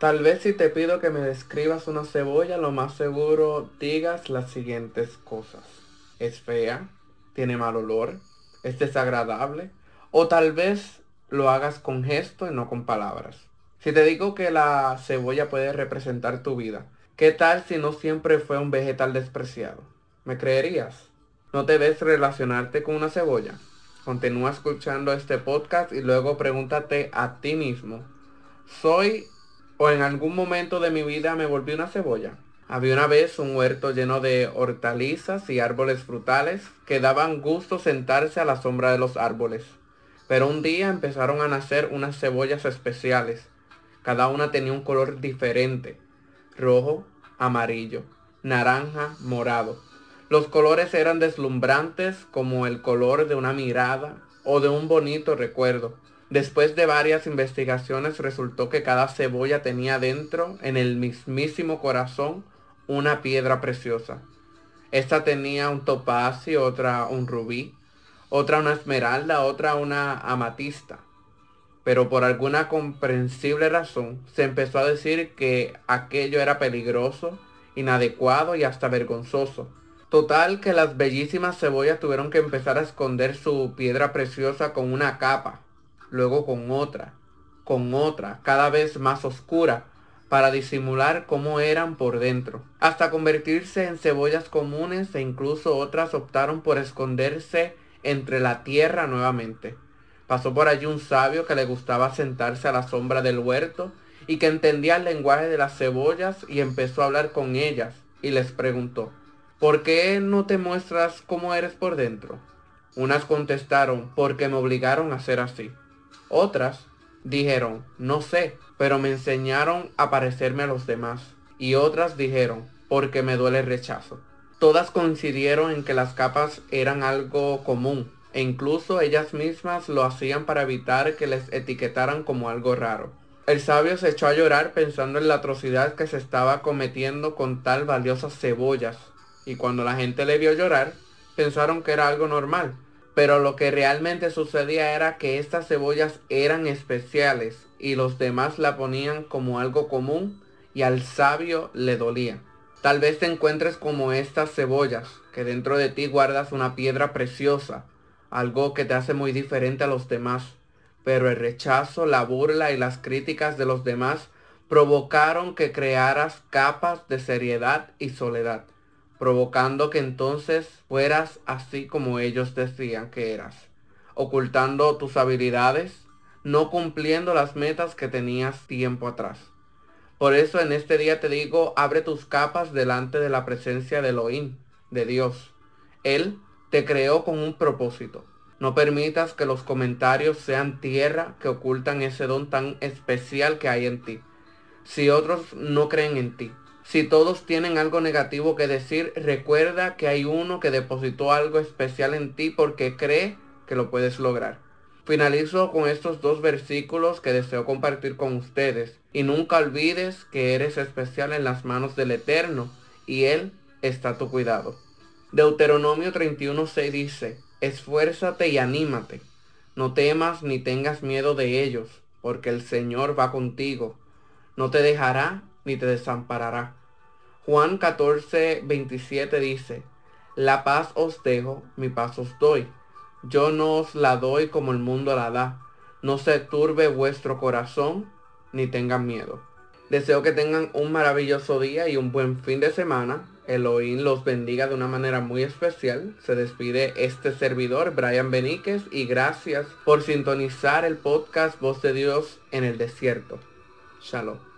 Tal vez si te pido que me describas una cebolla, lo más seguro digas las siguientes cosas. Es fea, tiene mal olor, es desagradable, o tal vez lo hagas con gesto y no con palabras. Si te digo que la cebolla puede representar tu vida, ¿qué tal si no siempre fue un vegetal despreciado? ¿Me creerías? ¿No te ves relacionarte con una cebolla? Continúa escuchando este podcast y luego pregúntate a ti mismo, ¿soy o en algún momento de mi vida me volví una cebolla. Había una vez un huerto lleno de hortalizas y árboles frutales que daban gusto sentarse a la sombra de los árboles. Pero un día empezaron a nacer unas cebollas especiales. Cada una tenía un color diferente. Rojo, amarillo, naranja, morado. Los colores eran deslumbrantes como el color de una mirada o de un bonito recuerdo. Después de varias investigaciones resultó que cada cebolla tenía dentro, en el mismísimo corazón, una piedra preciosa. Esta tenía un topacio, otra un rubí, otra una esmeralda, otra una amatista. Pero por alguna comprensible razón se empezó a decir que aquello era peligroso, inadecuado y hasta vergonzoso. Total que las bellísimas cebollas tuvieron que empezar a esconder su piedra preciosa con una capa, luego con otra, con otra, cada vez más oscura, para disimular cómo eran por dentro, hasta convertirse en cebollas comunes e incluso otras optaron por esconderse entre la tierra nuevamente. Pasó por allí un sabio que le gustaba sentarse a la sombra del huerto y que entendía el lenguaje de las cebollas y empezó a hablar con ellas y les preguntó, ¿por qué no te muestras cómo eres por dentro? Unas contestaron, porque me obligaron a ser así. Otras dijeron, no sé, pero me enseñaron a parecerme a los demás. Y otras dijeron, porque me duele el rechazo. Todas coincidieron en que las capas eran algo común, e incluso ellas mismas lo hacían para evitar que les etiquetaran como algo raro. El sabio se echó a llorar pensando en la atrocidad que se estaba cometiendo con tal valiosas cebollas, y cuando la gente le vio llorar, pensaron que era algo normal, pero lo que realmente sucedía era que estas cebollas eran especiales y los demás la ponían como algo común y al sabio le dolía. Tal vez te encuentres como estas cebollas, que dentro de ti guardas una piedra preciosa, algo que te hace muy diferente a los demás. Pero el rechazo, la burla y las críticas de los demás provocaron que crearas capas de seriedad y soledad provocando que entonces fueras así como ellos decían que eras, ocultando tus habilidades, no cumpliendo las metas que tenías tiempo atrás. Por eso en este día te digo, abre tus capas delante de la presencia de Elohim, de Dios. Él te creó con un propósito. No permitas que los comentarios sean tierra que ocultan ese don tan especial que hay en ti. Si otros no creen en ti, si todos tienen algo negativo que decir, recuerda que hay uno que depositó algo especial en ti porque cree que lo puedes lograr. Finalizo con estos dos versículos que deseo compartir con ustedes. Y nunca olvides que eres especial en las manos del Eterno y Él está a tu cuidado. Deuteronomio 31.6 dice, esfuérzate y anímate. No temas ni tengas miedo de ellos, porque el Señor va contigo. No te dejará ni te desamparará. Juan 14, 27 dice, La paz os dejo, mi paz os doy. Yo no os la doy como el mundo la da. No se turbe vuestro corazón, ni tengan miedo. Deseo que tengan un maravilloso día y un buen fin de semana. Elohim los bendiga de una manera muy especial. Se despide este servidor, Brian Beníquez, y gracias por sintonizar el podcast Voz de Dios en el Desierto. Shalom.